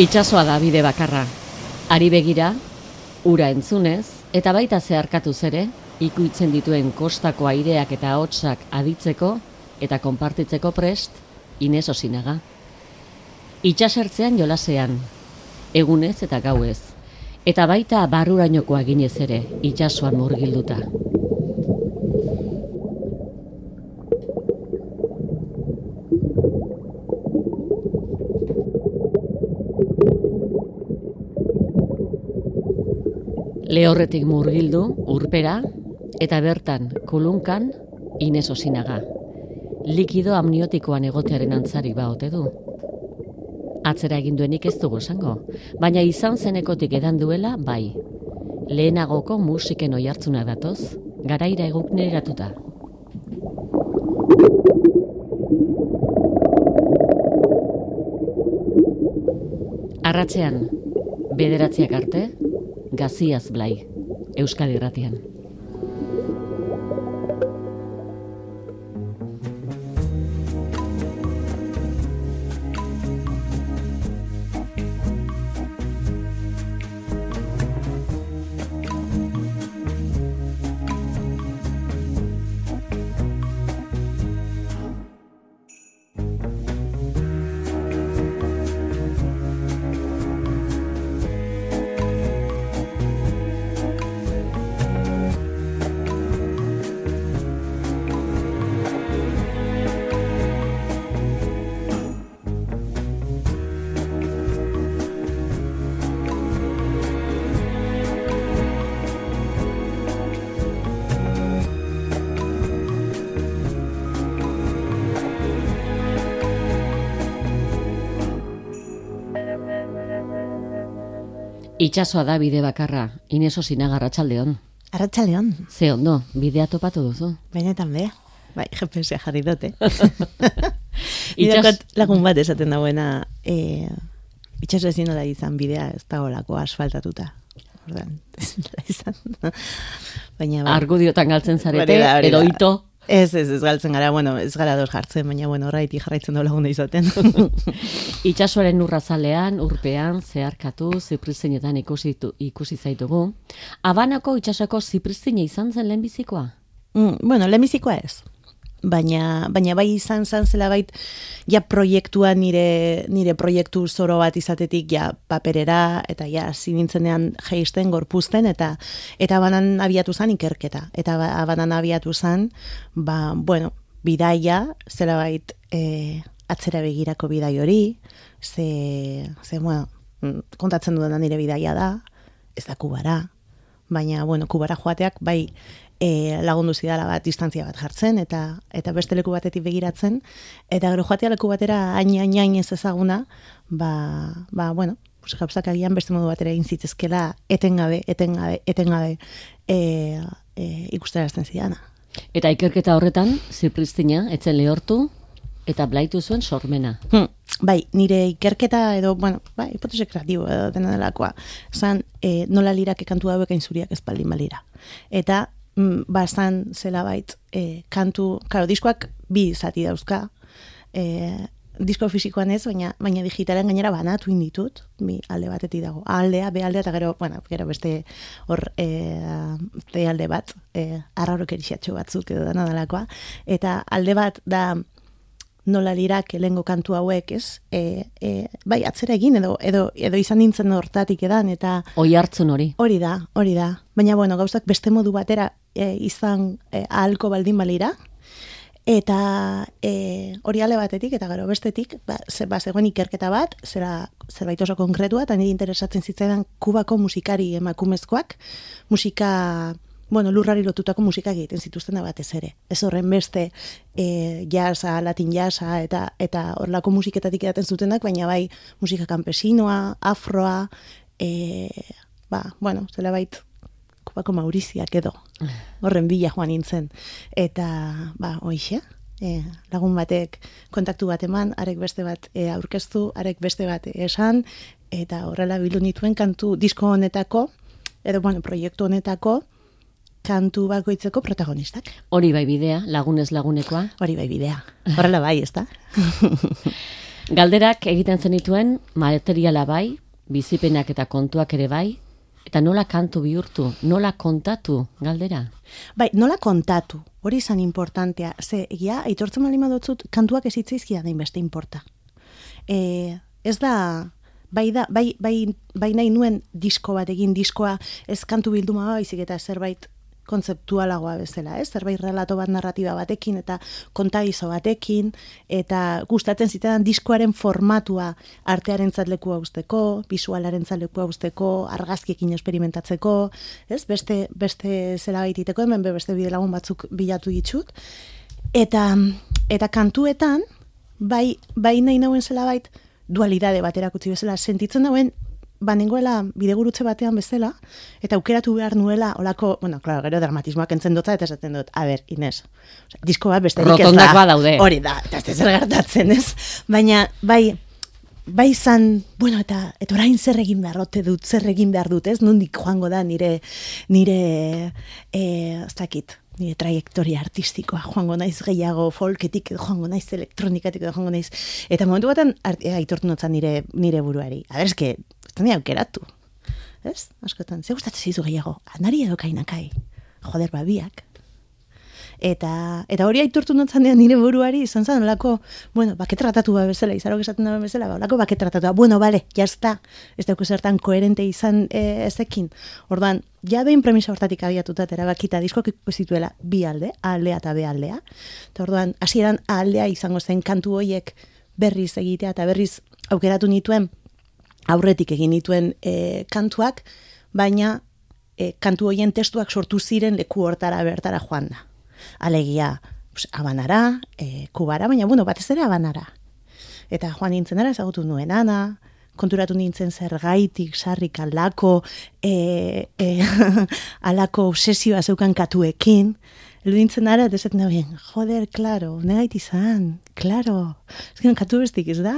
Itxasoa da bide bakarra. Ari begira, ura entzunez, eta baita zeharkatuz ere, ikuitzen dituen kostako aireak eta hotsak aditzeko eta konpartitzeko prest, Ines Osinaga. Itxasertzean jolasean, egunez eta gauez, eta baita barrurainokoa ginez ere, itxasoan murgilduta. Lehorretik murgildu, urpera, eta bertan, kulunkan, Ines Osinaga. Likido amniotikoan egotearen antzari ba ote du. Atzera egin duenik ez dugu esango, baina izan zenekotik edan duela bai. Lehenagoko musiken oi hartzuna datoz, garaira eguk neratuta. Arratzean, bederatziak arte, Gaziaz Blai, Euskadi Irratian. Itxasoa da bide bakarra, Ineso Sinaga Arratsaldeon. Arratsaldeon. Ze ondo, bidea topatu duzu. Benetan be. Bai, GPS jarri dute. Itxas... lagun bat esaten dagoena, eh, itxaso ezin nola izan bidea ez da olako asfaltatuta. Ordan, ez nola izan. Baina bai. Argudiotan galtzen zarete, edo ito. Ez, ez, ez galtzen gara, bueno, ez gara dor jartzen, baina, bueno, horraiti jarraitzen dola lagunde izaten. Itxasoaren urrazalean, urpean, zeharkatu, ziprizinetan ikusi, tu- ikusi zaitugu. Abanako itxasoko ziprizine izan zen lehenbizikoa? Mm, bueno, lehenbizikoa ez. Baina, baina bai izan zan zela bait, ja proiektua nire, nire proiektu zoro bat izatetik ja paperera, eta ja zibintzenean jeisten, gorpuzten, eta eta banan abiatu zan ikerketa. Eta ba, banan abiatu zan, ba, bueno, bidaia, zela bait, e, atzera begirako bidai hori, ze, ze bueno, mm, kontatzen dudana nire bidaia da, ez da kubara, baina, bueno, kubara joateak, bai, e, lagundu zidala bat distantzia bat jartzen, eta eta beste leku batetik begiratzen, eta gero joatea leku batera hain, hain, hain ez ezaguna, ba, ba bueno, pues, gauzak agian beste modu batera egin zitzezkela etengabe, etengabe, etengabe e, e, ikusterazten zidana. Eta ikerketa horretan, zipriztina, etzen lehortu, eta blaitu zuen sormena. Hmm, bai, nire ikerketa edo, bueno, bai, hipotese kreatibo edo dena delakoa. Zan, e, nola lirak kantu hauek hain zuriak ez baldin balira. Eta, mm, ba, zan zela bait, e, kantu, karo, diskoak bi zati dauzka, e, disko fisikoan ez, baina, baina digitalen gainera banatu inditut, bi alde batetik dago. Aldea, be aldea, eta gero, bueno, gero beste hor e, te alde bat, e, erixatxo batzuk edo dana delakoa. Eta alde bat da, nola lirak lehengo kantu hauek, ez? E, e, bai, atzera egin edo, edo, edo izan nintzen hortatik edan, eta Oi hartzun hori. hori da, hori da. Baina, bueno, gauzak beste modu batera e, izan e, ahalko baldin balira, eta e, hori ale batetik, eta gero bestetik, ba, ze, ba, zegoen ikerketa bat, zera zerbait oso konkretua, eta niri interesatzen zitzaidan kubako musikari emakumezkoak, musika bueno, lurrari lotutako musika egiten zituzten da batez ere. Ez horren beste e, jasa, latin jasa, eta eta horlako musiketatik edaten zutenak, baina bai musika campesinoa, afroa, e, ba, bueno, zela bait kubako mauriziak edo, horren bila joan nintzen. Eta, ba, hoixe, e, lagun batek kontaktu bat eman, arek beste bat e, aurkeztu, arek beste bat esan, eta horrela bildu nituen kantu disko honetako, edo, bueno, proiektu honetako, kantu bakoitzeko protagonistak. Hori bai bidea, lagunez lagunekoa. Hori bai bidea. Horrela bai, ez? Galderak egiten zenituen materiala bai, bizipenak eta kontuak ere bai, eta nola kantu bihurtu, nola kontatu galdera? Bai, nola kontatu, hori izan importantea, ze, egia, aitortzen malima dutzut, kantuak ez hitzaizkia da beste importa. E, ez da, bai, da, bai, bai, bai nahi nuen disko bat egin diskoa, ez kantu bilduma baizik eta zerbait kontzeptualagoa bezala, ez? Zerbait relato bat narratiba batekin eta kontaizo batekin eta gustatzen zitean diskoaren formatua artearen zatlekua usteko, visualaren zatlekua usteko, argazkiekin esperimentatzeko, ez? Beste beste zela baititeko hemen beste bide lagun batzuk bilatu ditut. Eta eta kantuetan bai bai nahi nauen zela bait dualidade bat erakutsi bezala sentitzen dauen ba nengoela bidegurutze batean bezala, eta aukeratu behar nuela, olako, bueno, klaro, gero dramatismoak entzen dutza, eta esaten dut, a ber, Inez, disko bat besterik ez da. badaude. Hori da, eta ez zer gertatzen, ez? Baina, bai, bai izan, bueno, eta, eta orain zer egin behar dut, zer egin behar dut, ez? Nundik joango da nire, nire, e, ez dakit, nire trajektoria artistikoa joango naiz gehiago folketik joango naiz elektronikatik joango naiz eta momentu baten aitortu notzan nire nire buruari a ber eske ez aukeratu. Ez? Askotan, ze gustatzen zizu gehiago? Anari edo kainakai. Joder, babiak. Eta, eta hori aitortu notzan nire buruari, izan zen, olako, bueno, baket tratatu ba bezala, izarok esaten da bezala, ba, olako baket tratatu ba, bueno, bale, jazta, ez dauk zertan koherente izan e, ezekin. Ordan, ja behin premisa hortatik abiatuta, eta bakita diskok zituela bi alde, aldea eta be aldea. Eta orduan, hasieran aldea izango zen kantu hoiek berriz egitea, eta berriz aukeratu nituen, aurretik egin dituen e, kantuak, baina e, kantu hoien testuak sortu ziren leku hortara bertara joan da. Alegia, pues, abanara, e, kubara, baina bueno, batez ere abanara. Eta joan nintzen ara, ezagutu nuen ana, konturatu nintzen zer gaitik, sarrik alako, e, e, alako obsesioa zeukan katuekin, Elu nintzen ara, desetan da bien, joder, klaro, negait izan, klaro, ezken katu bestik ez da,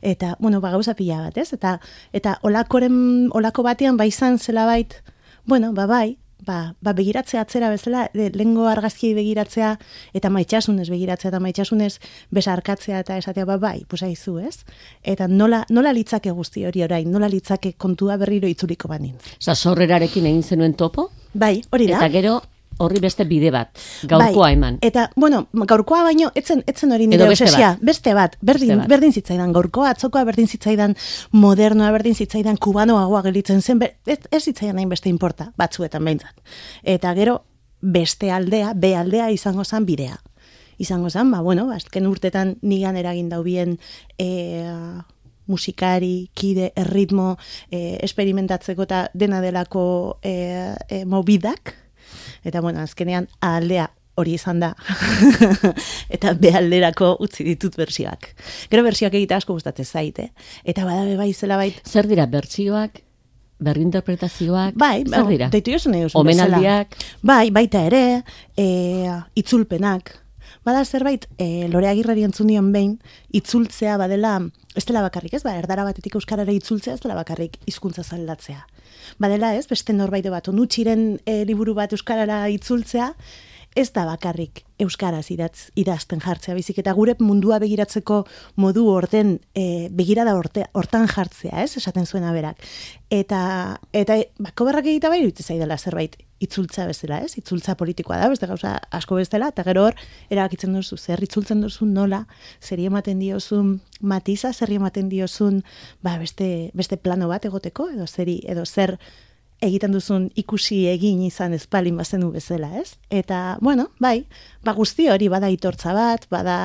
eta, bueno, ba, gauza pila bat, ez? Eta, eta olakoren, olako batean, ba, izan zela bait, bueno, ba, bai, ba, ba begiratzea atzera bezala, de, lengo argazkiei begiratzea, eta maitxasunez begiratzea, eta maitxasunez besarkatzea, eta esatea, ba, bai, pusa izu, ez? Eta nola, nola litzake guzti hori orain, nola litzake kontua berriro itzuliko banin. Osa, sorrerarekin egin zenuen topo? Bai, hori da. Eta gero, horri beste bide bat, gaurkoa bai, eman. Eta, bueno, gaurkoa baino, etzen, etzen hori nire beste bat. beste bat, berdin, berdin zitzaidan gaurkoa, atzokoa berdin zitzaidan modernoa, berdin zitzaidan kubanoagoa gelitzen zen, ez, ez zitzaidan hain beste importa, batzuetan behintzat. Eta gero, beste aldea, be aldea izango zen bidea. Izango zen, ba, bueno, azken urtetan nigan eragin daubien e, musikari, kide, erritmo, e, esperimentatzeko eta dena delako e, e, mobidak, Eta bueno, azkenean aldea hori izan da. eta behalderako utzi ditut bersioak. Gero bersioak egite asko gustatzen zaite. Eta badabe bai zela bait. Zer dira bertsioak? Berrinterpretazioak? Bai, zer dira? Deitu jozu nahi Omenaldiak? Bai, baita ere, e, itzulpenak. Bada zerbait, e, lore agirrari entzunion behin, itzultzea badela, ez dela bakarrik ez, ba, erdara batetik euskarara itzultzea ez dela bakarrik hizkuntza zaldatzea badela ez, beste norbait bat, onutxiren e, liburu bat euskarara itzultzea, ez da bakarrik euskaraz idatz, idazten jartzea, bizik eta gure mundua begiratzeko modu orden e, begirada orte, hortan jartzea, ez, esaten zuena berak. Eta, eta bako berrak egita bai zaidala zerbait itzultza bezala, ez, itzultza politikoa da, beste gauza asko bezala, eta gero hor, erabakitzen duzu, zer itzultzen duzu nola, zer ematen diozun matiza, zer ematen diozun, ba, beste, beste plano bat egoteko, edo zeri, edo zer, egiten duzun ikusi egin izan espalin bazenu bezala, ez? Eta, bueno, bai, ba guzti hori bada itortza bat, bada,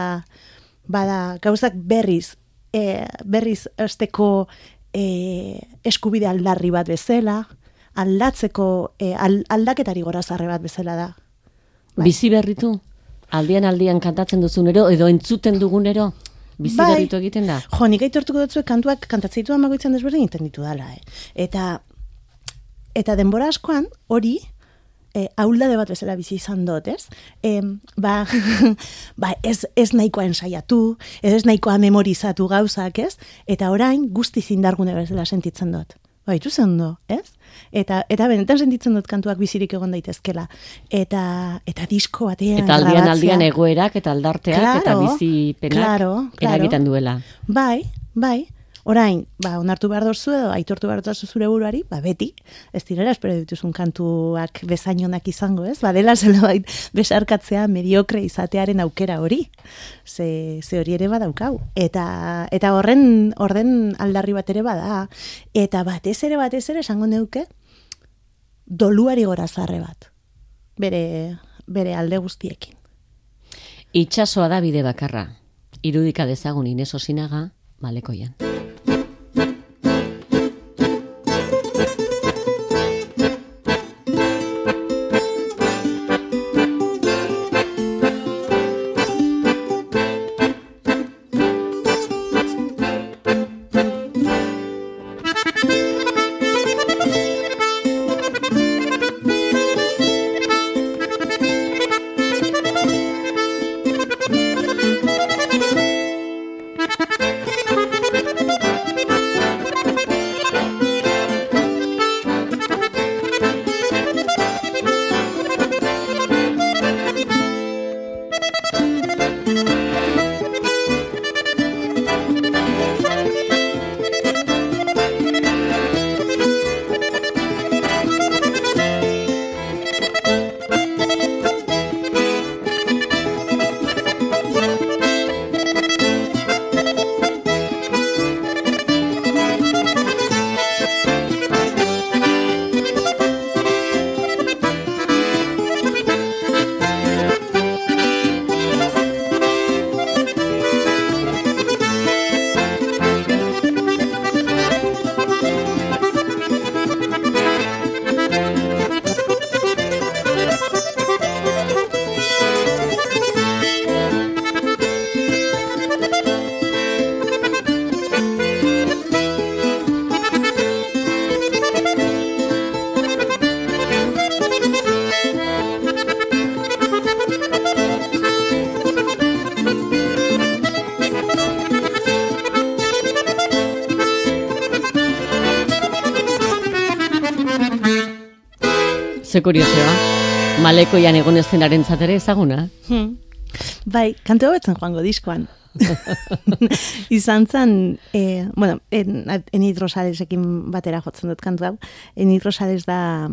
bada gauzak berriz, e, berriz esteko e, eskubide aldarri bat bezala, aldatzeko e, aldaketari gorazarre bat bezala da. Bai. Bizi berritu? Aldian aldian kantatzen duzunero edo entzuten dugunero? Bizi bai. egiten da? Jo, nik aitortuko dutzu kantuak kantatzeitu amagoitzen desberdin egiten ditu dala, eh? Eta eta denbora askoan hori e, auldade bat bezala bizi izan dut, ez? E, ba, ba ez, ez nahikoa ensaiatu, ez, ez nahikoa memorizatu gauzak, ez? Eta orain guzti zindargune bezala sentitzen dut. Ba, baitu ondo, ez? Eta, eta benetan sentitzen dut kantuak bizirik egon daitezkela. Eta, eta disko batean Eta aldian aldian egoerak eta aldarteak eta bizipenak claro, claro. eragiten duela. Bai, bai. Orain, ba, onartu behar dozu edo, aitortu behar dozu zure buruari, ba, beti, ez direla, espero dituzun kantuak bezainonak izango, ez? Ba, dela zela bait, besarkatzea mediokre izatearen aukera hori. Ze, ze hori ere badaukau. Eta, eta horren, orden aldarri bat ere bada. Eta batez ere, batez ere, esango neuke, doluari gora zarre bat. Bere, bere alde guztiekin. Itxasoa da bide bakarra. Irudika dezagun Ines Osinaga, malekoian. Ze kuriosoa. Malekoian egon estenaren zatere ezaguna. Hmm. Bai, kantu hau etzen joango diskoan. Izan zen, e, bueno, en, en batera jotzen dut kantu hau. Enidrosales da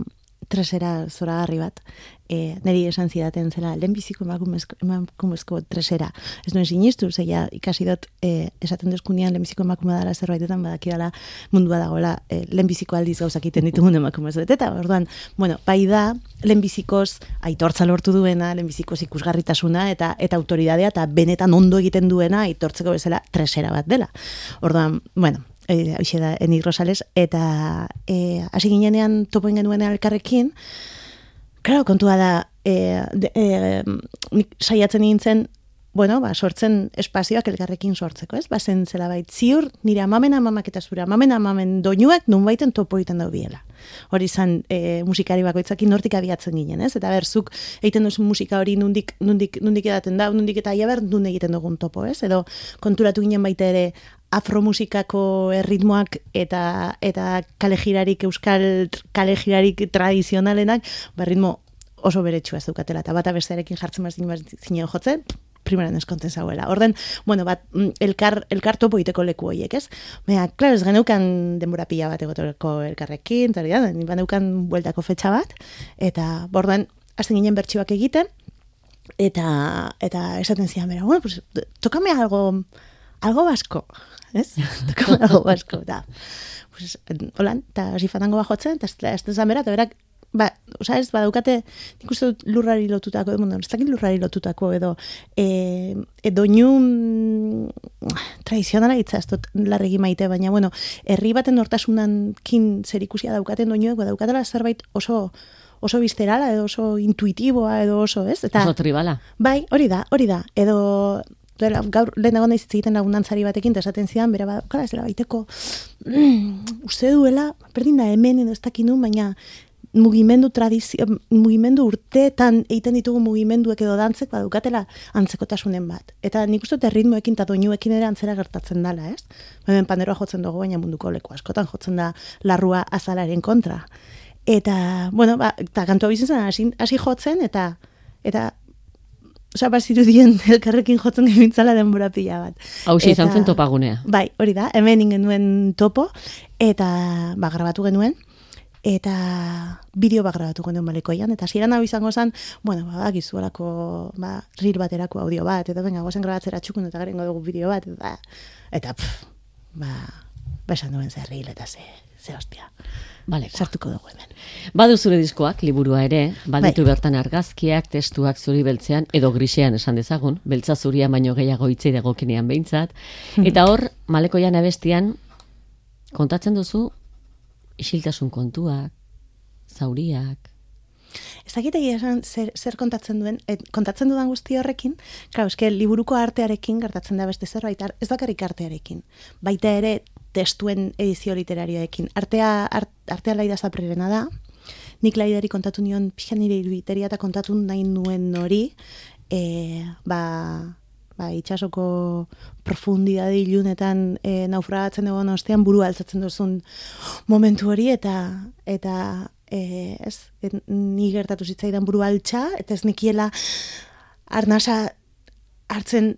tresera zoragarri bat, e, niri esan zidaten zela, lehenbiziko emakumezko tresera. Ez nuen sinistu, zeia ikasi dut e, esaten duzkunian lehenbiziko emakume dara zerbaitetan badakidala mundua dagoela e, lehenbiziko aldiz gauzak iten ditugun emakumezko. Eta orduan, bueno, bai da, lehenbizikoz aitortza lortu duena, lehenbizikoz ikusgarritasuna eta eta autoridadea eta benetan ondo egiten duena aitortzeko bezala tresera bat dela. Orduan, bueno, e, da, Enik Rosales, eta e, hasi ginenean topoen genuen elkarrekin, Claro, kontua da, e, de, e, saiatzen nintzen, bueno, ba, sortzen espazioak elkarrekin sortzeko, ez? Ba, zen zela bait, ziur, nire amamen amamak eta zure amamen amamen doinuak nun baiten topo egiten daudiela. Hori izan e, musikari bakoitzakin nortik abiatzen ginen, ez? Eta berzuk egiten duzu musika hori nundik, nundik, nundik edaten da, nundik eta iaber nun egiten dugun topo, ez? Edo konturatu ginen baita ere afromusikako erritmoak eta eta kalejirarik euskal kalejirarik tradizionalenak berritmo oso beretsua ez dukatela eta bata bestearekin jartzen bazin zinen jotzen primeran eskonten zauela. Orden, bueno, bat, mm, elkar, elkar topo iteko leku horiek, ez? Mea, klaro, ez geneukan denbora pila bat egoteko elkarrekin, eta hori da, baneukan bueltako fetxa bat, eta bordan, azten ginen bertxibak egiten, eta, eta esaten zian bera, bueno, pues, tokame algo, algo basko, ez? Tokame algo basko, da. Pues, holan, eta hasi fatango bajotzen, eta ez da bera, eta berak ba, oza ez, badaukate, nik uste dut lurrari lotutako, edo, ez dakit lurrari lotutako, edo, e, edo nio tradizionala itza, ez dut larregi maite, baina, bueno, herri baten nortasunan kin zer ikusia daukaten doinuek, badaukatela zerbait oso, oso bizterala, edo oso intuitiboa, edo oso, ez? Eta, oso tribala. Bai, hori da, hori da, edo, Dela, gaur lehen dago nahiz egiten lagundantzari batekin, eta esaten zidan, bera, kala, ez dela baiteko, mm, uste duela, berdin da hemen edo ez dakinun, baina mugimendu tradizio, mugimendu urteetan egiten ditugu mugimenduek edo dantzek badukatela antzekotasunen bat. Eta nik uste dut ritmoekin eta doinuekin ere antzera gertatzen dala, ez? Hemen panderoa jotzen dugu, baina munduko leku askotan jotzen da larrua azalaren kontra. Eta, bueno, ba, eta kantua bizitzen hasi, hasi jotzen, eta, eta Osa, baziru dien elkarrekin jotzen gibintzala denbora pila bat. Hau izan zen topagunea. Bai, hori da, hemen ingen topo, eta ba, grabatu genuen, eta bideo bat grabatu genuen balekoian, eta ziren hau izango zen, bueno, ba, gizuelako, ba, ril baterako audio bat, eta venga, gozen grabatzera txukun, eta garen dugu bideo bat, eta, eta pff, ba, besan duen zer ril, eta ze, ze hostia. Vale, sartuko dugu hemen. Badu zure diskoak, liburua ere, baditu bai. bertan argazkiak, testuak zuri beltzean, edo grisean esan dezagun, beltza zuria baino gehiago itzei dagokinean behintzat. Eta hor, malekoian abestian, kontatzen duzu, isiltasun kontuak, zauriak, Ez dakit esan zer, zer kontatzen duen, et, kontatzen dudan guzti horrekin, klar, eske, liburuko artearekin gertatzen da beste zerbait, ez bakarrik artearekin. Baita ere testuen edizio literarioekin. Artea, art, artea laida zaprerena da, nik laidari kontatu nion, pixan nire iruiteria eta kontatu nahi nuen hori, e, ba, ba, itxasoko profundidade ilunetan e, naufragatzen egon ostean buru altzatzen duzun momentu hori eta eta e, ez, ni gertatu zitzaidan buru altxa, eta ez nikiela arnasa hartzen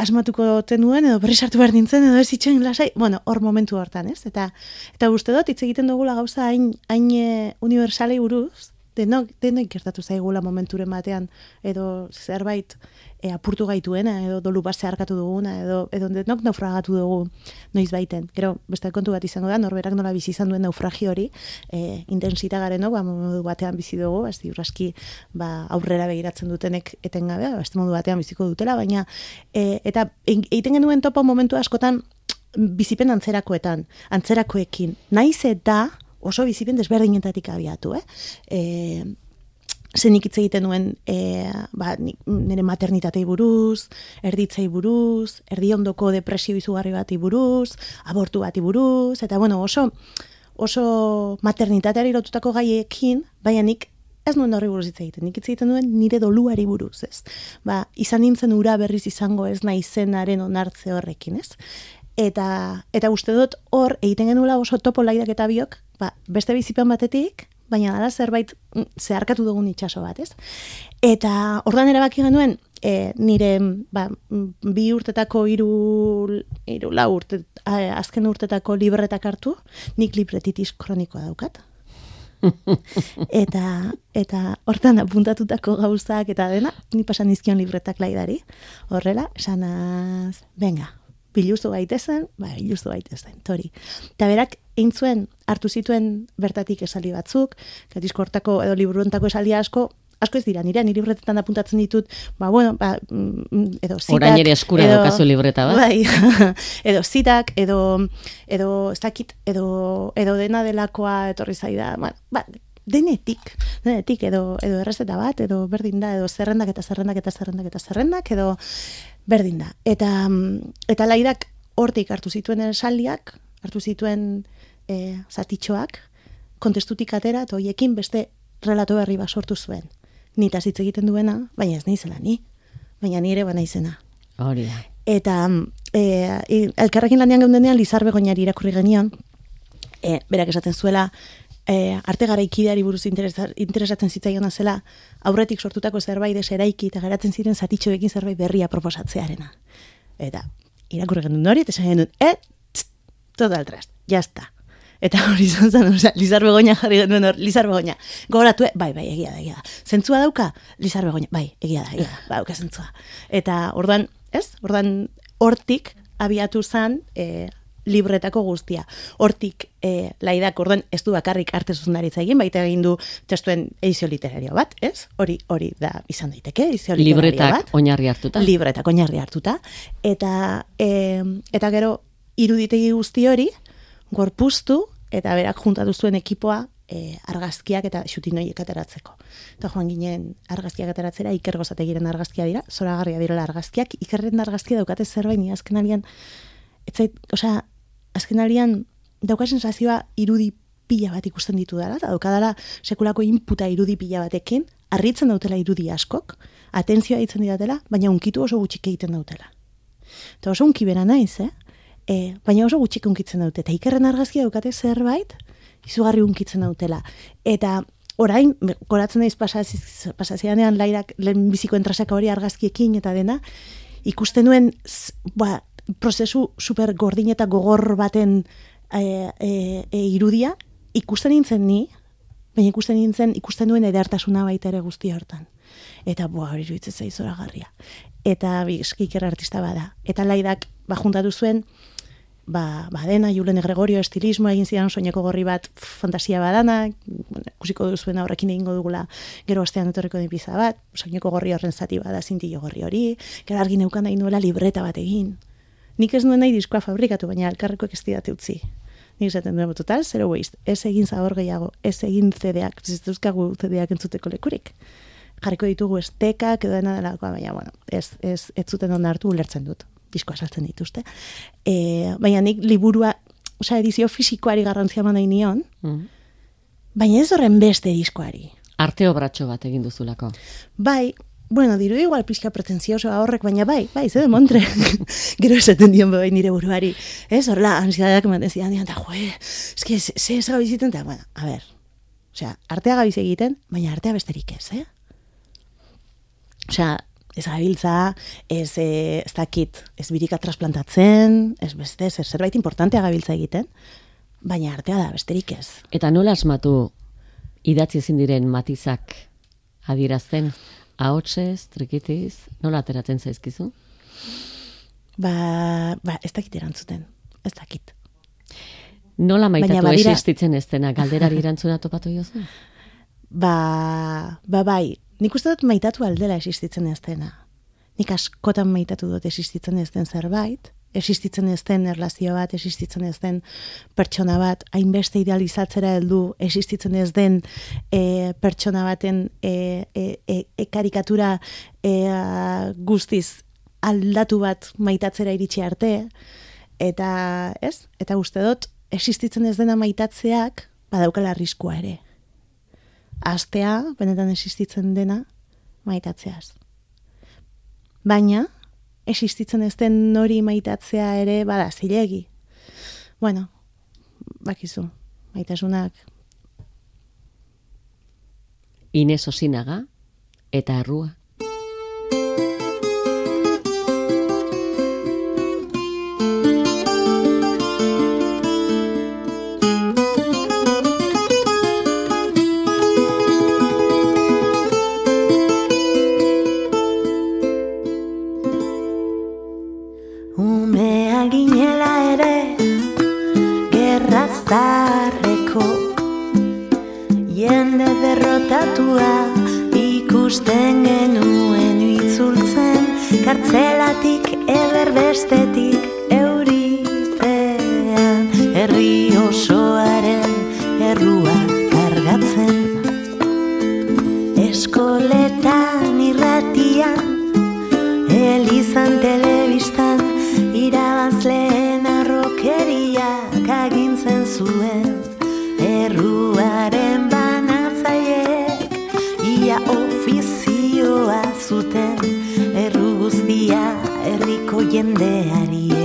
asmatuko tenuen, edo berri sartu behar nintzen, edo ez itxoin lasai, bueno, hor momentu hortan, ez? Eta, eta uste dut, hitz egiten dugula gauza hain, hain e, universalei buruz, denok, denok gertatu zaigula momenturen batean, edo zerbait e, apurtu gaituena, edo dolu bat zeharkatu duguna, edo, edo denok naufragatu dugu noiz baiten. Gero, beste kontu bat izango da, norberak nola bizi izan duen naufragi hori, e, intensita garen ba, modu batean bizi dugu, ez diurraski ba, aurrera begiratzen dutenek etengabe, beste modu batean biziko dutela, baina, e, eta egiten genuen topo momentu askotan, bizipen antzerakoetan, antzerakoekin, naiz eta, oso bizipen desberdinetatik abiatu, eh? E, zenik hitz egiten duen e, ba, nire maternitatei buruz, erditzei buruz, erdi ondoko depresio izugarri bati buruz, abortu bati buruz, eta bueno, oso, oso maternitateari lotutako gaiekin, baina nik ez nuen horri buruz hitz egiten, nik hitz egiten duen nire doluari buruz, ez? Ba, izan nintzen ura berriz izango ez nahi zenaren onartze horrekin, ez? Eta, eta uste dut hor, egiten genuela oso topo laidak eta biok, ba, beste bizipen batetik, baina dara zerbait mm, zeharkatu dugun itxaso bat, ez? Eta ordan erabaki genuen, e, nire ba, mm, bi urtetako iru, iru la urte, azken urtetako libretak hartu, nik libretitis kronikoa daukat. eta eta hortan apuntatutako gauzak eta dena, ni pasan izkion libretak laidari. Horrela, esanaz, venga, biluzu gaitezen, ba, biluzu gaitezen, tori. Eta berak, eintzuen, hartu zituen bertatik esali batzuk, gatizko hortako edo liburuentako esali asko, asko ez dira, nire, nire libretetan apuntatzen ditut, ba, bueno, ba, mm, edo zitak... Orain ere eskura edo, dokazu libreta, ba? Bai, edo zitak, edo, edo, ez dakit, edo, edo dena delakoa etorri zaida, bueno, ba, denetik, denetik, edo, edo errezeta bat, edo berdin da, edo zerrendak eta zerrendak eta zerrendak eta zerrendak, edo, berdin da. Eta, mm, eta laidak hortik hartu zituen esaldiak, hartu zituen e, zatitxoak, kontestutik atera, eta hoiekin beste relato berri bat sortu zuen. Nita hitz egiten duena, baina ez nizela ni, baina nire bana izena. Hori da. Eta e, elkarrekin landean geundenean Lizar Begoñari irakurri genion, e, berak esaten zuela, e, arte garaikideari buruz interesatzen zitzaiona zela, aurretik sortutako zerbait deseraiki eta geratzen ziren zatitxoekin zerbait berria proposatzearena. Eta irakurri genuen hori, eta esan genuen, eh, total trast, jazta. Eta hori izan zen, oza, Lizar Begoña jarri genuen hor, Lizar Begoña, gogoratu, bai, bai, egia da, egia da. Zentzua dauka, Lizar Begoña, bai, egia da, egia da, bai, dauka zentzua. Eta orduan, ez, orduan, hortik abiatu zen, e, libretako guztia. Hortik, e, laidak orduan ez du bakarrik arte zuzendaritza egin, baita egin du testuen edizio literario bat, ez? Hori hori da izan daiteke, edizio literario Libretak bat. oinarri hartuta. Libretak oinarri hartuta. Eta, e, eta gero, iruditegi guzti hori, gorpuztu, eta berak juntatu zuen ekipoa e, argazkiak eta xutinoiek ateratzeko. Eta joan ginen argazkiak ateratzera, iker gozategiren argazkia dira, zoragarria direla argazkiak, ikerren argazkia daukate zerbait, ni azken alian, etzait, osea, azken alian, dauka sensazioa irudi pila bat ikusten ditu dela, eta daukadala sekulako inputa irudi pila batekin, harritzen dautela irudi askok, atentzioa ditzen didatela, baina unkitu oso gutxik egiten dautela. Eta oso unki bera naiz, eh? E, baina oso gutxik unkitzen dute. Eta ikerren argazkia daukate zerbait, izugarri unkitzen dautela. Eta orain, goratzen naiz pasazianean lairak lehen biziko entrasaka hori argazkiekin eta dena, ikusten nuen ba, prozesu super gordin eta gogor baten e, e, e, irudia, ikusten nintzen ni, baina ikusten nintzen, ikusten duen edertasuna baita ere guzti hortan. Eta, boa, hori zuitzen zaizora garria. Eta, bizkiker artista bada. Eta laidak, ba, juntatu zuen, ba, ba dena, Julen Gregorio estilismo egin zidan soineko gorri bat fantasia badana, bueno, kusiko duzuen horrekin egingo dugula gero astean etorriko den pizza bat, soineko gorri horren zati bada zintillo gorri hori, gero argi neukan nahi nuela libreta bat egin. Nik ez nuen nahi diskoa fabrikatu, baina elkarrekoek ez didate utzi. Nik esaten duen, total, zero waste, ez egin zabor gehiago, ez egin zedeak, ez duzkagu zedeak entzuteko lekurik. Jarriko ditugu estekak edo dena delakoa, baina, bueno, ez, ez, ez zuten ondartu ulertzen dut diskoa saltzen dituzte. E, baina nik liburua, osea, edizio fisikoari garrantzia nahi nion, mm. baina ez horren beste diskoari. Arte obratxo bat egin duzulako. Bai, bueno, diru igual pixka pretenzioso horrek, baina bai, bai, ze montre. Gero esaten dion bai nire buruari. Ez, horrela, ansiadak ematen zidan dian, eta joe, eski, ze ez gabiziten, eta, bueno, a ber, osea, artea gabiz egiten, baina artea besterik ez, eh? Osea, ez gabiltza, ez, e, ez dakit, ez birika trasplantatzen, ez beste, ez zerbait importantea gabiltza egiten, baina artea da, besterik ez. Eta nola asmatu idatzi ezin diren matizak adierazten, ahotsez, trikitiz, nola ateratzen zaizkizu? Ba, ba, ez dakit erantzuten, ez dakit. Nola maitatu badira... existitzen ez dena, galderari erantzuna topatu jozu? Ba, ba, bai, Nik uste dut maitatu aldela existitzen ez dena. Nik askotan maitatu dut existitzen ez den zerbait, existitzen ez den erlazio bat, existitzen ez den pertsona bat, hainbeste idealizatzera heldu, existitzen ez den e, pertsona baten e, e, e, karikatura e, guztiz aldatu bat maitatzera iritsi arte, eta ez, eta uste dut existitzen ez dena maitatzeak badaukala arriskua ere astea, benetan existitzen dena, maitatzeaz. Baina, existitzen ez den nori maitatzea ere bada zilegi. Bueno, bakizu, maitasunak. Inez Osinaga eta Errua. gaurko jendeari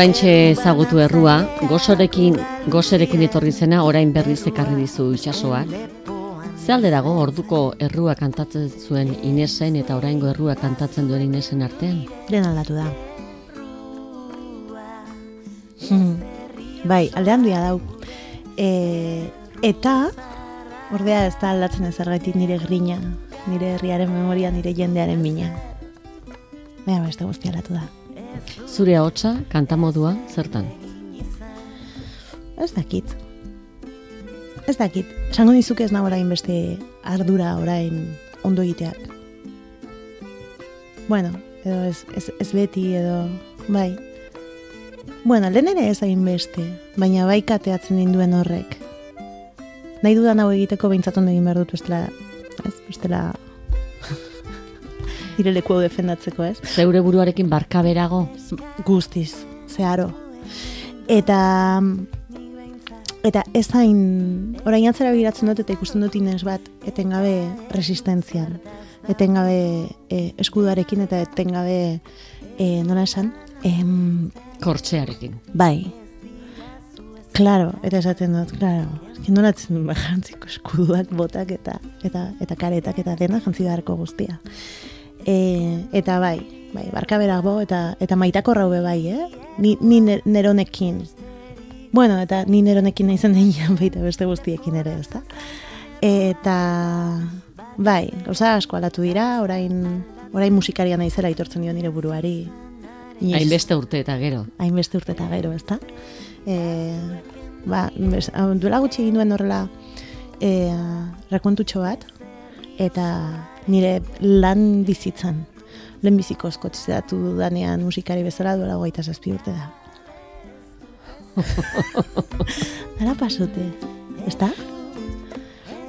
oraintxe ezagutu errua, gozorekin, gozerekin etorri zena orain berriz ekarri dizu itsasoak. Ze alde dago orduko errua kantatzen zuen Inesen eta oraingo errua kantatzen duen Inesen artean? Den aldatu da. Hmm. bai, alde handia dau. E, eta, ordea ez da aldatzen ez nire grina, nire herriaren memoria, nire jendearen mina. Baina beste guzti aldatu da. Zure ahotsa kantamodua zertan? Ez dakit. Ez dakit. Sango dizuke ez nago orain beste ardura orain ondo egiteak. Bueno, edo ez, ez, ez beti edo bai. Bueno, lehen ere ez hain beste, baina bai kateatzen ninduen horrek. Nahi dudan hau egiteko behintzat ondo egin behar dut bestela, ez, bestela nire leku hau defendatzeko, ez? Zeure buruarekin barkaberago? Guztiz, zeharo. Eta eta ez hain orain atzera begiratzen dut eta ikusten dut inez bat etengabe resistentzian etengabe e, eskuduarekin eta etengabe e, nola esan em, Kortxearekin. bai Claro, eta esaten dut, claro. Eski nola etzen dut jantziko eskuduak, botak eta eta eta karetak eta dena jantzi beharko guztia. E, eta bai, bai, barka berago eta eta maitako raube bai, eh? Ni, ni ne- neronekin. Bueno, eta ni neronekin naizen denean baita beste guztiekin ere, ezta? Eta bai, gauza asko aldatu dira, orain orain musikaria naizela aitortzen dio nire buruari. Hainbeste urte eta gero. hainbeste urte eta gero, ezta? E, ba, bez, duela gutxi egin duen horrela e, rekontutxo bat, eta nire lan bizitzan, lehen biziko eskotzidatu danean musikari bezala duela goita zazpi urte da. Dara pasote, ezta?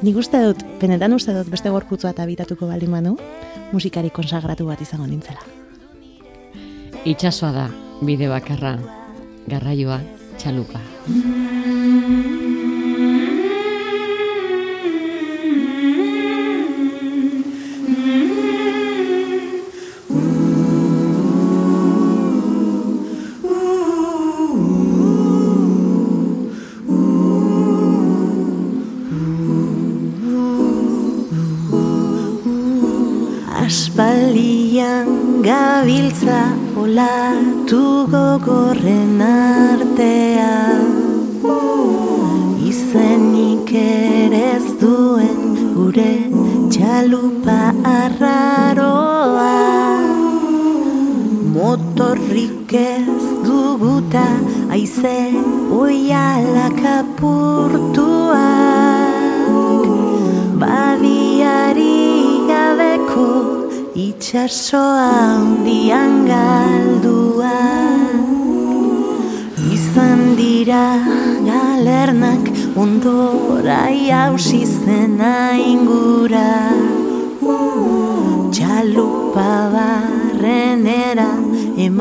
Nik uste dut, benetan uste dut beste gorputzu bat abitatuko baldin manu, musikari konsagratu bat izango nintzela. Itxasoa da, bide bakarra, garraioa, txalupa. txalupa arraroa. Motorrik ez duguta aize oialak apurtuak Badiari gabeko itxasoa handian galdua. Izan dira galernak ondora jausi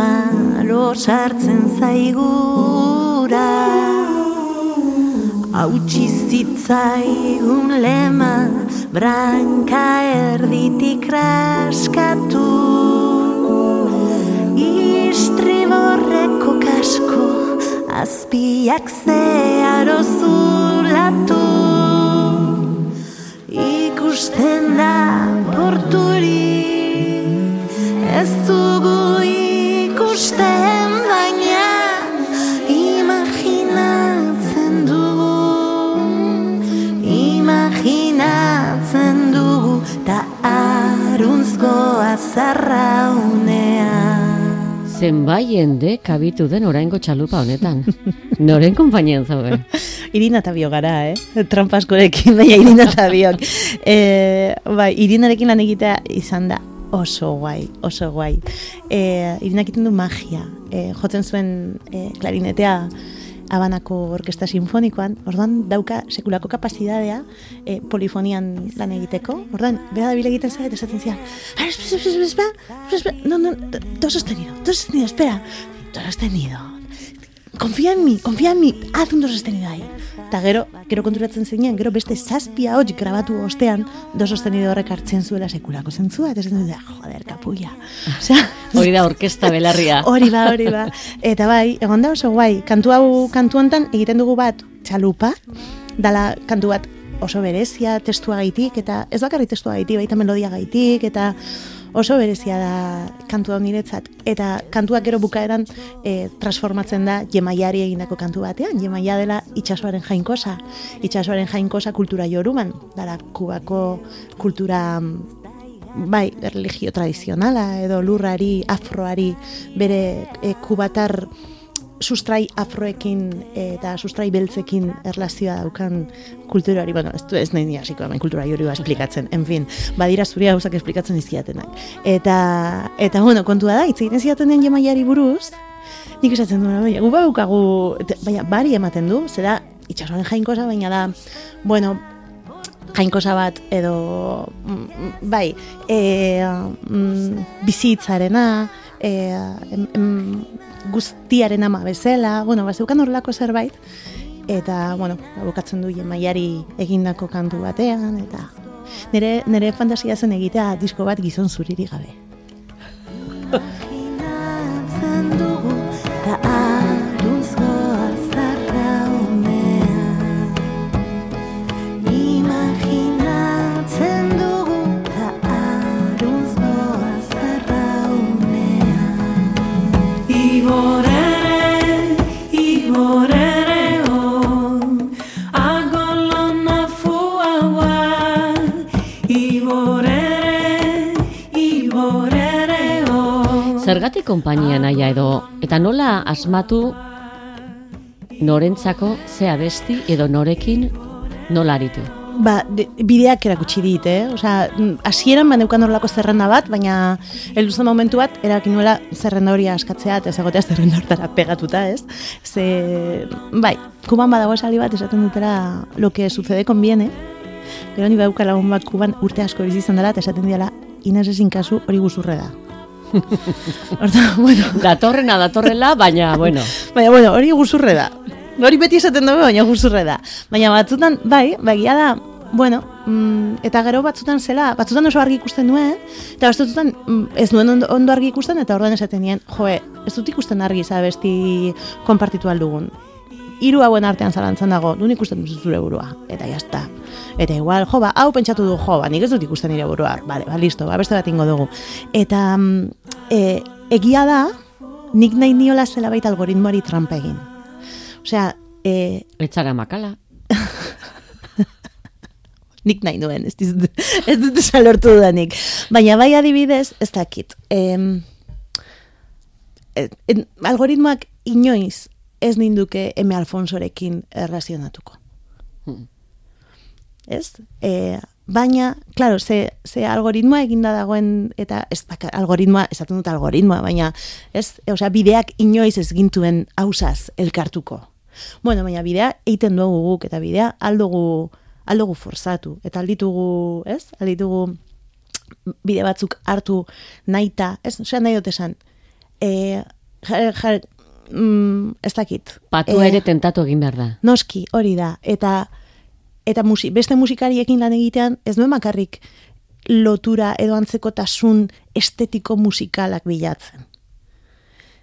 emaro sartzen zaigura. Hautsi zitzaigun lema branka erditik raskatu. Istriborreko kasko azpiak zeharo zulatu. Ikusten da porturik ez dugu ikusten baina imaginatzen dugu imaginatzen dugu ta arunzko azarraunean Zenbai jende kabitu den oraingo txalupa honetan. Noren konpainian zaude? Irina eta gara, eh? Trampaskorekin, baina Irina eta biok. E, bai, Irinarekin lan egitea izan da oso guai, oso guai. E, Irinak egiten du magia. E, jotzen zuen e, klarinetea Abanako Orkesta Sinfonikoan, orduan dauka sekulako kapazidadea e, polifonian lan egiteko. Orduan, bera da egiten zara eta esaten zian, "Ah, espera, espera, espera, no, no, do sostenido, do sostenido, espera, do sostenido, confia en mi, confia en mi, haz un dos ahí. Eta gero, gero konturatzen zenean, gero beste zazpia hotz grabatu ostean, dos sostenido horrek hartzen zuela sekulako zentzua, eta zen dut, joder, kapuia. Osea, Hori da orkesta belarria. Hori ba, hori ba. Eta bai, egon da oso guai, kantu hau kantu hontan egiten dugu bat txalupa, dala kantu bat oso berezia testua gaitik, eta ez bakarrik testua gaitik, baita melodia gaitik, eta oso berezia da kantu hau niretzat. Eta kantuak gero bukaeran e, transformatzen da jemaiari egindako kantu batean. Jemaia dela itxasoaren jainkosa. Itxasoaren jainkosa kultura joruman. Dara, kubako kultura bai, religio tradizionala edo lurrari, afroari, bere e, kubatar sustrai afroekin eta sustrai beltzekin erlazioa daukan kulturari, bueno, ez, ez nahi hasiko hemen kultura hori ba esplikatzen, en fin, badira zuri gauzak esplikatzen izkiatenak. Eta, eta bueno, kontua da, hitz egiten ziaten jemaiari buruz, nik esatzen duena, baina, gu baukagu, baina, bari ematen du, zera, itxasoaren jainkosa, baina da, bueno, jainkosa bat edo mm, bai e, mm, bizitzarena e, em, em, guztiaren ama bezala bueno, ba, zeukan horrelako zerbait eta, bueno, bukatzen du maiari egindako kantu batean eta nire, nire fantasia zen egitea disko bat gizon zuriri gabe Zergatik konpainia naia edo, eta nola asmatu norentzako zea besti edo norekin nola aritu? Ba, bideak erakutsi dit, eh? Osa, hasieran ban eukan horrelako zerrenda bat, baina elduzen momentu bat, erakin nuela zerrenda hori askatzea, eta ezagotea zerrenda hortara pegatuta, ez? Ze, bai, kuban badago esali bat, esaten dutera lo que sucede conviene, pero ni bauka lagun bat kuban urte asko izan dela, eta esaten diala, Inez ezin kasu hori guzurre da. Horta, bueno. Datorrena, datorrela, baina, bueno. Baina, bueno, hori guzurre da. Hori beti esaten dugu, baina guzurre da. Baina batzutan, bai, bagia da, bueno, mm, eta gero batzutan zela, batzutan oso argi ikusten duen, eta batzutan mm, ez duen ondo, ondo argi ikusten, eta orduan esaten nien, joe, ez dut ikusten argi, zabesti, konpartitu aldugun hiru hauen artean zalantzan dago, nun ikusten duzu zure burua, eta jazta. Eta igual, jo, ba, hau pentsatu du, jo, ba, nik ez dut ikusten nire burua, bale, ba, listo, ba, beste bat ingo dugu. Eta e, egia da, nik nahi niola zela baita algoritmoari trampa egin. Osea, e... Etzara makala. nik nahi nuen, ez dut, ez dut salortu dudanik. Baina bai adibidez, ez dakit. E, algoritmoak inoiz ez ninduke eme Alfonsorekin errazionatuko. Hmm. Ez? E, baina, klaro, ze, ze algoritmoa eginda dagoen, eta ez baka, algoritmoa, esaten dut algoritmoa, baina ez, e, osea, bideak inoiz ez gintuen hausaz elkartuko. Bueno, baina bidea eiten dugu guk, eta bidea aldugu, aldugu forzatu, eta alditugu, ez? Alditugu bide batzuk hartu naita, ez? Osea, nahi dut esan, e, mm, ez dakit. Patu ere eh, tentatu egin behar da. Noski, hori da. Eta eta musi, beste musikariekin lan egitean, ez duen makarrik lotura edo antzekotasun estetiko musikalak bilatzen.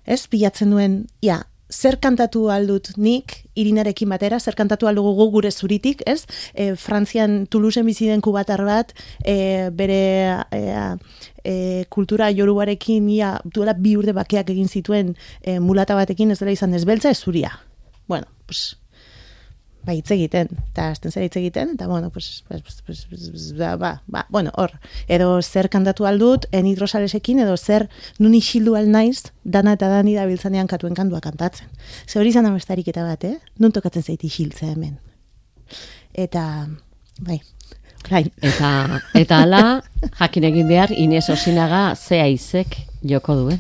Ez, bilatzen duen, ja, zer kantatu aldut nik irinarekin batera, zer kantatu aldugu gure zuritik, ez? E, Frantzian Toulouse bizi den kubatar bat, e, bere e, e, kultura joruarekin ia duela bi urde bakeak egin zituen e, mulata batekin ez dela izan ezbeltza ez zuria. Bueno, pues, ba, hitz egiten, eta azten zer hitz egiten, eta bueno, pues, pues, pues, pues, ba, ba, ba, bueno, hor, edo zer kantatu aldut, enidrosalesekin, edo zer nun isildu naiz, dana eta dani da biltzanean katuen kandua kantatzen. Ze hori izan amestarik eta bat, eh? Nun tokatzen zaiti isiltze hemen. Eta, bai, Right. Eta, eta ala, jakin egin behar, Inez Osinaga zea izek joko duen.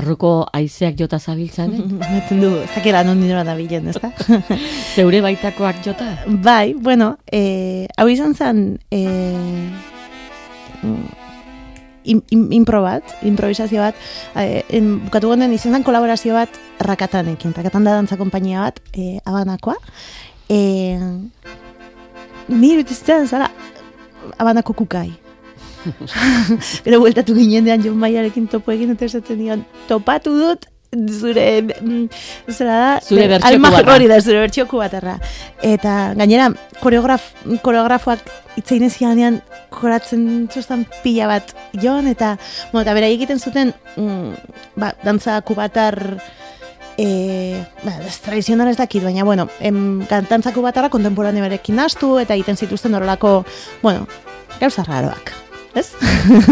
Barruko haizeak jota zabiltzan, eh? Maten du, ez dakela non nire da bilen, ez da? Zeure baitakoak jota? bai, bueno, e, hau izan zen, e, in, in, impro bat, improvisazio bat, e, en, bukatu gonden izan zen kolaborazio bat rakatanekin, rakatan da dantza kompainia bat, e, abanakoa, e, ni betizitzen zara, abanako kukai. Gero bueltatu ginen dean Jon Maiarekin topo egin eta esaten nion, topatu dut zure mm, zera da Zure be- bertsioku alma- batarra. hori da zure bertsioku batarra eta gainera koreograf, koreografoak itzein ezianean koratzen zuztan pila bat jon eta bueno, eta beraiek egiten zuten mm, ba, dantza kubatar e, ba, ez tradizional ez dakit, baina, bueno, em, dantzako batarra kontemporane berekin nastu, eta egiten zituzten horrelako, bueno, gauza raroak. Ez?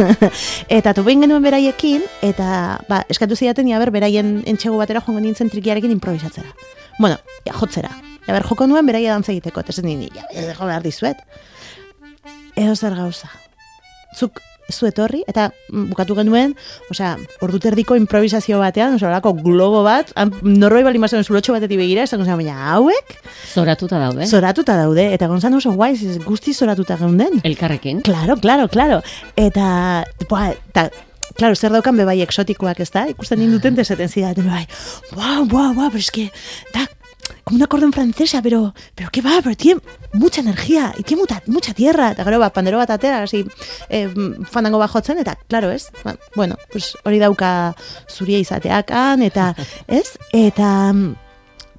eta topein genuen beraiekin, eta ba, eskatu zidaten, ia ber, beraien entxego batera joango nintzen trikiarekin improvisatzera. Bueno, ja, jotzera. Ja, ber, joko nuen beraia dantza egiteko, eta esan nini, ja, jo behar dizuet. Edo zer gauza. Zuk zu etorri, eta mm, bukatu genuen, osea, ordu terdiko improvisazio batean, osea, olako globo bat, norbait bali mazen zulotxo batetik begira, esan zen, baina hauek, Zoratuta daude? zoratuta daude, eta gonzan oso guai, ez guzti zoratuta geunden. Elkarrekin? Claro, claro, claro. Eta, boa, eta, claro, zer daukan bebai exotikoak, ez da? Ikusten ninduten, desaten zidaten, bai, buah, buah, buah, pero es que, da, como un acordeón francesa, pero, pero qué va, pero tiene mucha energía, y tiene mucha, mucha tierra, eta gero, ba, pandero bat atera, así, eh, fandango bat jotzen, eta, claro, ez? Ba, bueno, pues hori dauka zuria izateakan, eta, ez? Eta, mm,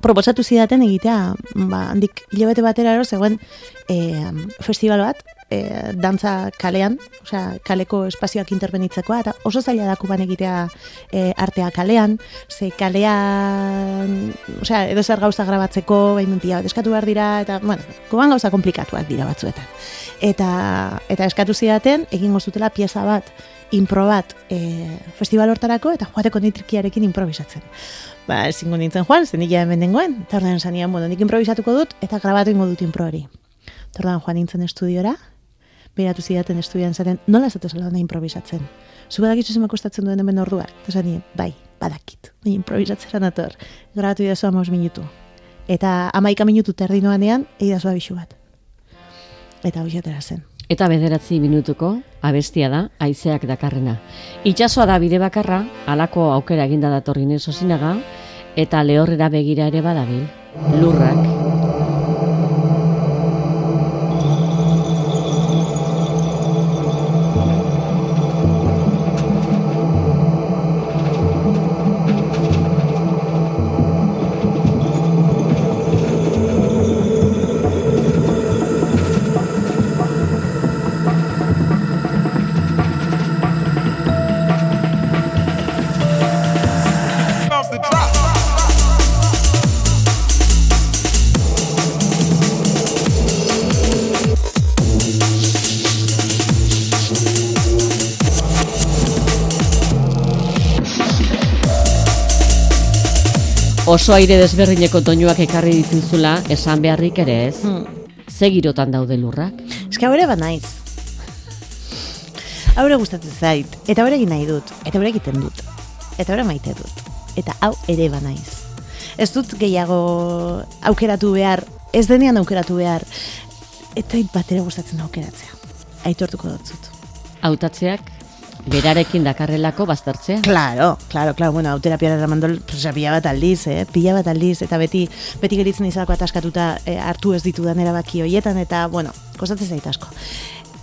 proposatu zidaten egitea, ba, handik hilabete batera ero, zegoen e, festival bat, e, dantza kalean, osea, kaleko espazioak interbenitzekoa, eta oso zaila da kuban egitea e, artea kalean, ze kalean, osea, edo zer gauza grabatzeko, behin pila bat eskatu behar dira, eta, bueno, kuban gauza komplikatuak dira batzuetan. Eta, eta eskatu zidaten, egingo zutela pieza bat, impro bat e, festival hortarako, eta joateko nitrikiarekin improvisatzen ba, ezingo nintzen joan, zen nik ja hemen dengoen, eta ordean zanian, bueno, nik improvisatuko dut, eta grabatu ingo dut impro hori. Eta ordean joan nintzen estudiora, beratu zidaten estudian zaten, nola ez dut da improvisatzen. Zu badakizu zenbat kostatzen duen hemen ordua, eta zanien, bai, badakit, baina improvisatzera nator, grabatu idazu amos minutu. Eta amaika minutu terdi noanean, eidazu abixu bat. Eta hori zen. Eta bederatzi minutuko abestia da, haizeak dakarrena. Itxasoa da bide bakarra, halako aukera eginda datorrin osinaga, eta lehorrera begira ere badabil. Lurrak. Oso aire desberdineko toinuak ekarri dituzula, esan beharrik ere ez. Hmm. Ze girotan daude lurrak? Eske hau ere ba naiz. Hau ere gustatzen zait, eta hau egin nahi dut, eta hau egiten dut, eta hau maite dut, eta hau ere ba naiz. Ez dut gehiago aukeratu behar, ez denean aukeratu behar, eta bat ere gustatzen aukeratzea. Aitortuko dut zut. Hautatzeak berarekin dakarrelako baztertzea. Claro, claro, claro, bueno, hau terapiara eramandol, pues, pila bat aldiz, eh? pila bat aldiz, eta beti, beti geritzen izalako ataskatuta eh, hartu ez ditudan erabaki hoietan, eta, bueno, kostatzen zait asko.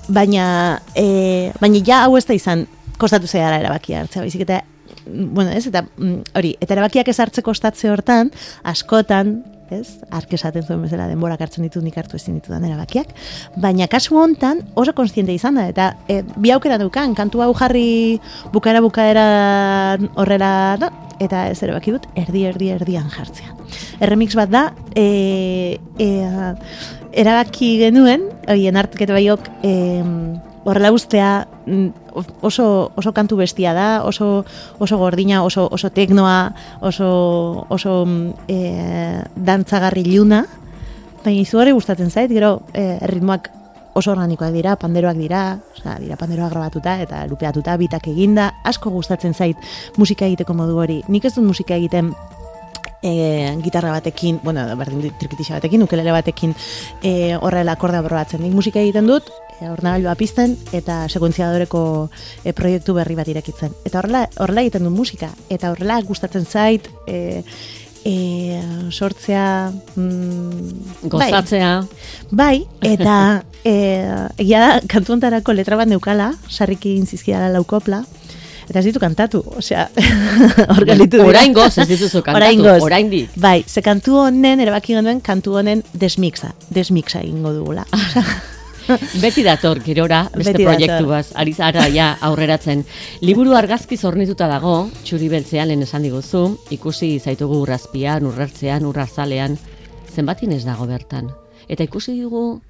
Baina, eh, baina ja hau ez da izan, kostatu zaiara erabakia hartzea, baizik eta, mm, bueno, ez, eta mm, hori, eta erabakiak ez hartzeko kostatze hortan, askotan, ez, ark esaten zuen bezala denborak hartzen ditu nik hartu ezin ditudan erabakiak, baina kasu hontan oso konstiente izan da, eta e, bi aukera dukan, kantu hau jarri bukaera bukaera horrela da, eta ez erabaki dut, erdi, erdi, erdian jartzea. Erremix bat da, e, e, erabaki genuen, oien hartketa baiok, e, horrela ustea mm, oso, oso kantu bestia da, oso, oso gordina, oso, oso teknoa, oso, oso e, dantzagarri luna, baina izugarri gustatzen zait, gero e, ritmoak oso organikoak dira, panderoak dira, osea, dira panderoak grabatuta eta lupeatuta, bitak eginda, asko gustatzen zait musika egiteko modu hori. Nik ez dut musika egiten e, gitarra batekin, bueno, berdin trikitixa batekin, ukelele batekin e, horrela akordea probatzen. Nik musika egiten dut, e, ordenagailua pizten eta sekuentziadoreko e, proiektu berri bat irekitzen. Eta horrela, horrela egiten dut musika, eta horrela gustatzen zait, e, e, sortzea mm, gozatzea. Bai, bai eta e, egia da kantuantarako letra bat neukala sarriki inzizkiara laukopla eta ez ditu kantatu, osea hor galitu dira. Orain goz ez dituzu kantatu, orain di. Bai, ze kantu honen erabaki genuen kantu honen desmixa desmixa egingo dugula Beti dator, girora, beste Beti proiektu baz, ari zara ja aurreratzen. Liburu argazki zornituta dago, txuri beltzean lehen esan diguzu, ikusi zaitugu urrazpian, urrartzean, urrazalean, zenbatin ez dago bertan. Eta ikusi dugu,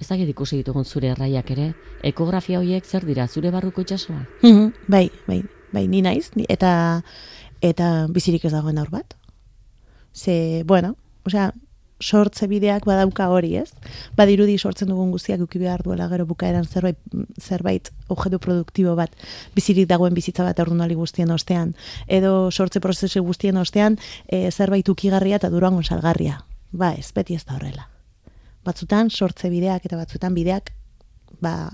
ez ikusi ditugun zure erraiak ere, ekografia horiek zer dira, zure barruko itxasua? Mm bai, bai, bai, ni naiz, eta, eta bizirik ez dagoen aur bat. Ze, bueno, osea, sortze bideak badauka hori, ez? Badirudi sortzen dugun guztiak uki behar duela gero bukaeran zerbait, zerbait objektu produktibo bat bizirik dagoen bizitza bat ordunali guztien ostean. Edo sortze prozesu guztien ostean e, zerbait ukigarria eta durango salgarria. Ba ez, beti ez da horrela. Batzutan sortze bideak eta batzutan bideak ba,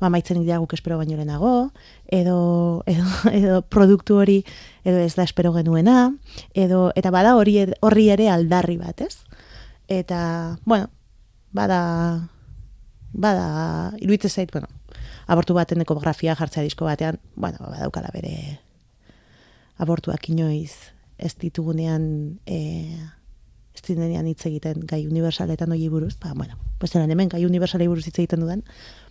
ba maitzen idea guk espero baino lehenago, edo, edo, edo produktu hori edo ez da espero genuena, edo, eta bada hori horri ere aldarri bat, ez? Eta, bueno, bada, bada, iruitze zait, bueno, abortu baten ekografia jartzea disko batean, bueno, badaukala bere abortuak inoiz ez ditugunean e, ez dinean hitz egiten gai universaletan hori buruz, ba, bueno, pues hemen gai universalei buruz hitz egiten duden,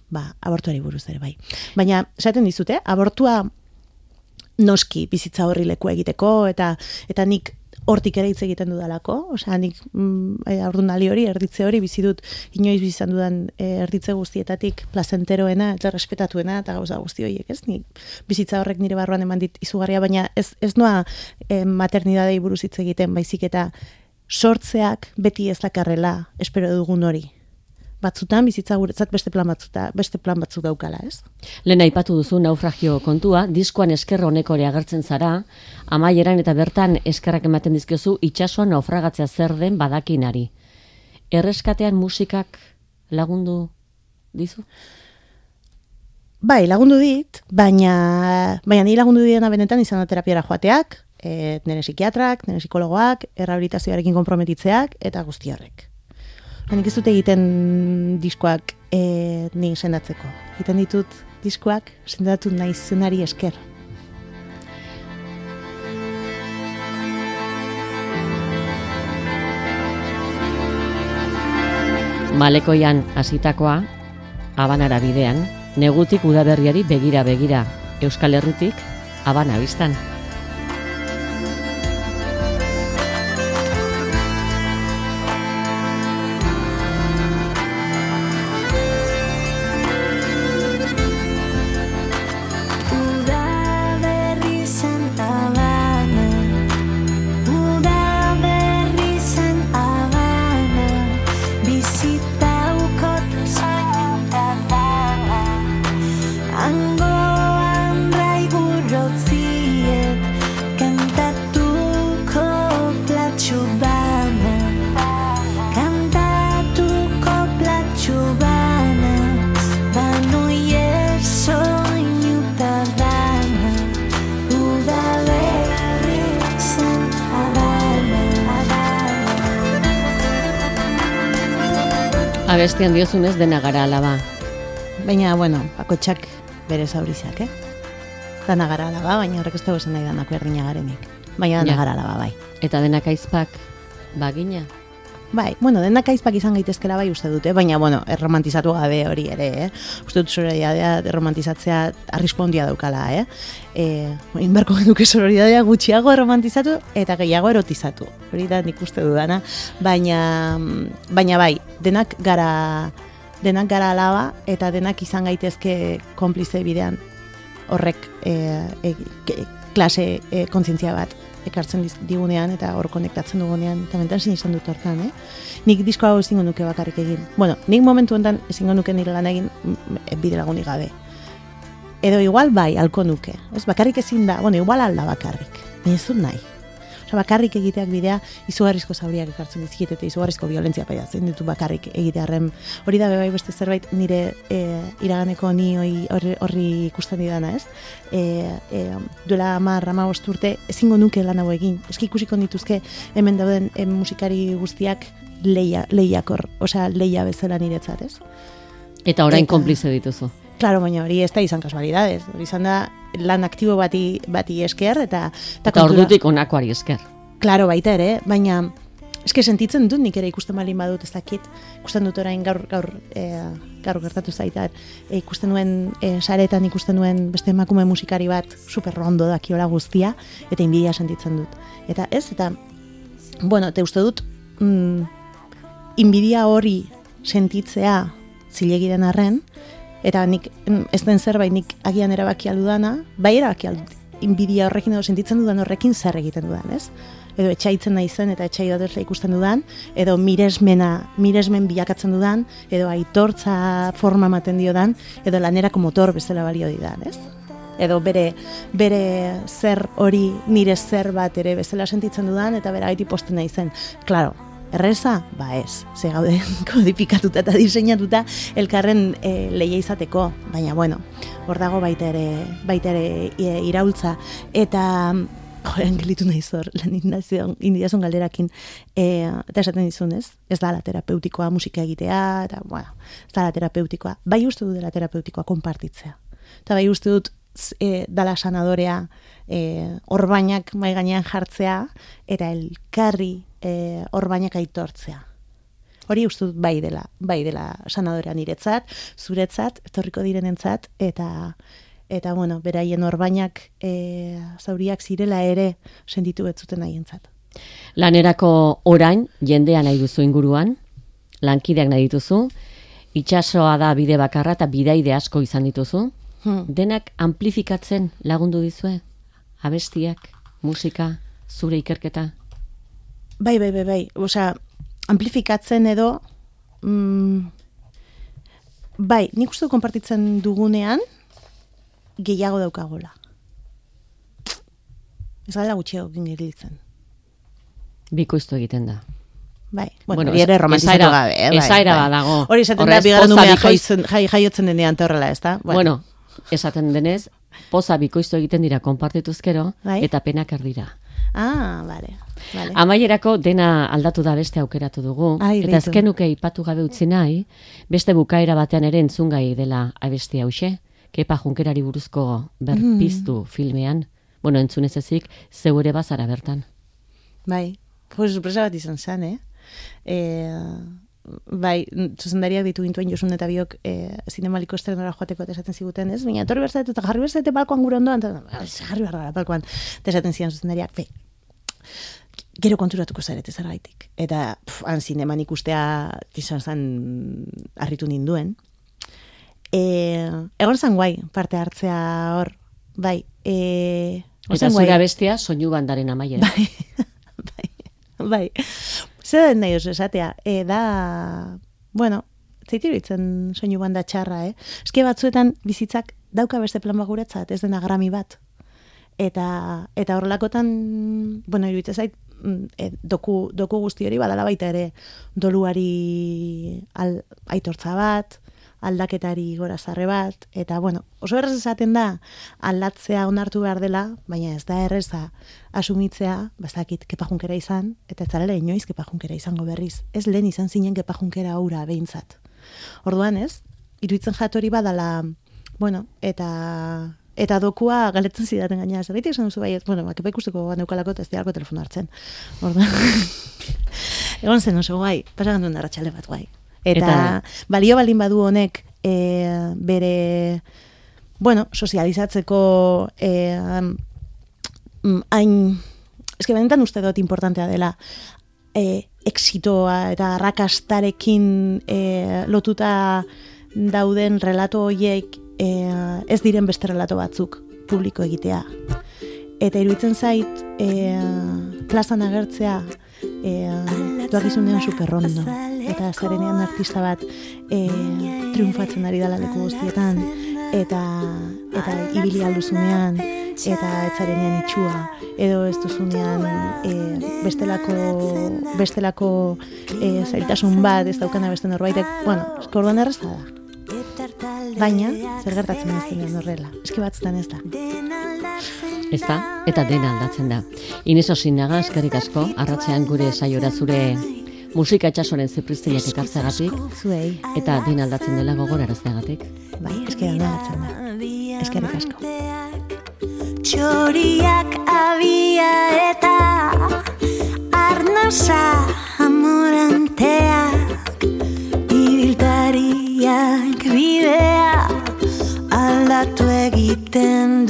ba, abortuari buruz ere, bai. Baina, esaten dizute, abortua noski bizitza horri leku egiteko, eta eta nik hortik ere hitz egiten dudalako, osea, nik mm, e, hori, erditze hori, bizi dut inoiz bizan dudan e, erditze guztietatik plazenteroena eta respetatuena eta gauza guzti horiek, ez? Nik bizitza horrek nire barruan eman dit izugarria, baina ez, ez noa e, maternidadei buruz hitz egiten, baizik eta sortzeak beti ez dakarrela espero dugun hori batzutan bizitza guretzat beste plan batzuta, beste plan batzuk daukala, ez? Lehen aipatu duzu naufragio kontua, diskoan eskerro honeko agertzen zara, amaieran eta bertan eskerrak ematen dizkiozu itsasoan naufragatzea zer den badakinari. Erreskatean musikak lagundu dizu? Bai, lagundu dit, baina, baina ni lagundu diena benetan izan da terapiara joateak, e, nire psikiatrak, nire psikologoak, errabilitazioarekin komprometitzeak, eta guzti horrek. Hanik ez dut egiten diskoak e, ni sendatzeko. Egiten ditut diskoak sendatu nahi zenari esker. Malekoian hasitakoa, abanara bidean, negutik udaberriari begira-begira, Euskal Herritik, abana biztan. Abestian diozunez dena gara alaba. Baina, bueno, bakotxak bere zaurizak, eh? Dana gara alaba, baina horrek ez dago esan nahi danak berdina garenik. Baina dana gara alaba, bai. Eta denak aizpak, bagina? Bai, bueno, denak aizpak izan gaitezkela bai uste dute, baina, bueno, erromantizatu gabe hori ere, eh? Uste dut zure erromantizatzea arrispo handia daukala, eh? E, inbarko genuke sororidadea gutxiago erromantizatu eta gehiago erotizatu. Hori da nik uste dudana, baina, baina bai, denak gara denak gara alaba eta denak izan gaitezke konplize bidean horrek e, e, klase e, kontzientzia bat ekartzen digunean eta hor konektatzen dugunean, eta mentan sin izan dut hortan, eh? Nik disko hau ezingo nuke bakarrik egin. Bueno, nik momentu honetan ezingo nuke nire lan egin mm, bide lagunik gabe. Edo igual bai, alko nuke. Ez, bakarrik ezin da, bueno, igual alda bakarrik. Baina ez dut nahi. Osa, bakarrik egiteak bidea izugarrizko zauriak ekartzen dizkit eta izugarrizko violentzia paiatzen ditu bakarrik egitearren. Hori da bai beste zerbait nire e, iraganeko ni horri, horri ikusten didana, ez? E, e, duela hamar, ama urte ezingo nuke lan hau egin. Eski ikusiko nituzke hemen dauden em, musikari guztiak leia, leiakor, osea leia bezala niretzat, ez? Eta orain konplize dituzu. Claro, baina hori ez da izan kasualidades. Hori izan da lan aktibo bati, bati esker eta... Eta kontura- ordutik onakoari esker. Claro, baita ere, baina eske sentitzen dut nik ere ikusten balin badut ez dakit. Ikusten dut orain gaur gaur e, gaur gertatu zaitat. E, ikusten nuen e, saretan ikusten nuen beste emakume musikari bat super ondo dakiola guztia eta inbidia sentitzen dut. Eta ez eta bueno, te uste dut mm, inbidia hori sentitzea zilegi den arren eta nik mm, ez den zerbait nik agian erabaki aldudana, bai erabaki aldut inbidia horrekin edo sentitzen dudan horrekin zer egiten dudan, ez? Edo etxaitzen naizen eta etxai dutela ikusten dudan, edo miresmena, miresmen bilakatzen dudan, edo aitortza forma ematen diodan, edo lanerako motor bezala balio didan, ez? Edo bere, bere zer hori nire zer bat ere bezala sentitzen dudan, eta bera gaiti posten naizen. Claro, Erreza? Ba ez, ze gaude kodifikatuta eta diseinatuta elkarren e, leia izateko, baina bueno, hor dago baita ere, baita ere e, iraultza, eta joren gelitu nahi zor, lan indiazun galderakin, e, eta esaten dizun ez, ez da terapeutikoa musika egitea, eta bueno, ez da terapeutikoa, bai uste dut dela terapeutikoa konpartitzea, eta bai uste dut e, dala sanadorea e, orbainak mai gainean jartzea eta elkarri e, orbainak aitortzea. Hori uste dut bai dela, bai dela sanadorea niretzat, zuretzat, etorriko direnentzat eta eta bueno, beraien orbainak e, zauriak zirela ere sentitu betzuten haientzat. Lanerako orain, jendea nahi duzu inguruan, lankideak nahi dituzu, itxasoa da bide bakarra eta bidaide asko izan dituzu, Hmm. denak amplifikatzen lagundu dizue? Abestiak, musika, zure ikerketa? Bai, bai, bai, bai. Osea, amplifikatzen edo mm, bai, nik uste konpartitzen dugunean gehiago daukagola. Ez gala gutxiago gingeritzen. Bikoiztu egiten da. Bai, bueno, Bueno, ere romantizatu gabe, eh, esaera bai. bat dago. Hori esaten da, bigarren umea jaiotzen, jai, denean eta horrela, ez da? Bueno, esaten denez, poza bikoiztu egiten dira konpartituzkero, Bai. eta penak erdira. Ah, vale. Vale. Amaierako dena aldatu da beste aukeratu dugu, Ai, eta beitu. ezkenuke ipatu gabe utzi nahi, beste bukaera batean ere entzungai dela abesti hause, kepa junkerari buruzko berpiztu Mm. filmean, bueno, entzunez ezik, zeu ere bazara bertan. Bai, pues sorpresa bat izan zen, eh? E, bai, zuzendariak ditu gintuen Josun eta biok e, zinemaliko estrenora joateko eta esaten ziguten, ez? Baina etorri berzate eta jarri berzate balkoan gure ondoan, eta "Ah, ez, jarri behar gara balkoan. Eta esaten zian zuzendariak, be, gero konturatuko zarete zergaitik. Eta pf, han zineman ikustea izan zen harritu ninduen. E, egon zan guai parte hartzea hor, bai. E, Eta zure abestia soinu bandaren amaiera. Bai, bai, bai. Zer den nahi oso esatea, e, da, bueno, zeitu iruditzen soinu banda txarra, eh? Eske batzuetan bizitzak dauka beste plan bat guretzat, ez dena grami bat. Eta, eta horrelakotan, bueno, iruditzen zait, e, doku, doku guzti hori badala baita ere doluari al, aitortza bat, aldaketari gorazarre bat, eta bueno, oso errez esaten da aldatzea onartu behar dela, baina ez da erreza asumitzea, bazakit kepajunkera izan, eta ez zarela inoiz kepajunkera izango berriz. Ez lehen izan zinen kepajunkera aura behintzat. Orduan ez, iruditzen jatori badala, bueno, eta eta dokua galetzen zidaten gaina, zerbait esan duzu baiet, bueno, ba, kepa ikusteko neukalako eta ez dialako telefono hartzen. Orduan, egon zen oso guai, pasagan duen arratxale bat guai. Eta, Eta- balio baldin badu honek e, bere, bueno, sozializatzeko e, hain, eske benetan uste dut importantea dela e, exitoa eta arrakastarekin e, lotuta dauden relato horiek e, ez diren beste relato batzuk publiko egitea. Eta iruditzen zait, e, plazan agertzea, e, duakizunean superrondo. Eta zarenean artista bat e, triunfatzen ari dala leku guztietan, eta eta ibili alduzunean, eta etzarenean itxua, edo ez duzunean e, bestelako, bestelako e, zailtasun bat, ez daukana beste norbaitek, bueno, eskorduan erreza da. Baina, zer gertatzen ez denean horrela. Eski batzutan ez da. Ez da, eta dena aldatzen da. Inez osinaga, eskerrik asko, arratzean gure saiora zure musika etxasoren zipristinak ekartzeagatik. Zuei. Eta dena aldatzen dela gogor arazteagatik. Bai, eski dena aldatzen da. Eskerrik asko. Txoriak abia eta arnasa egiten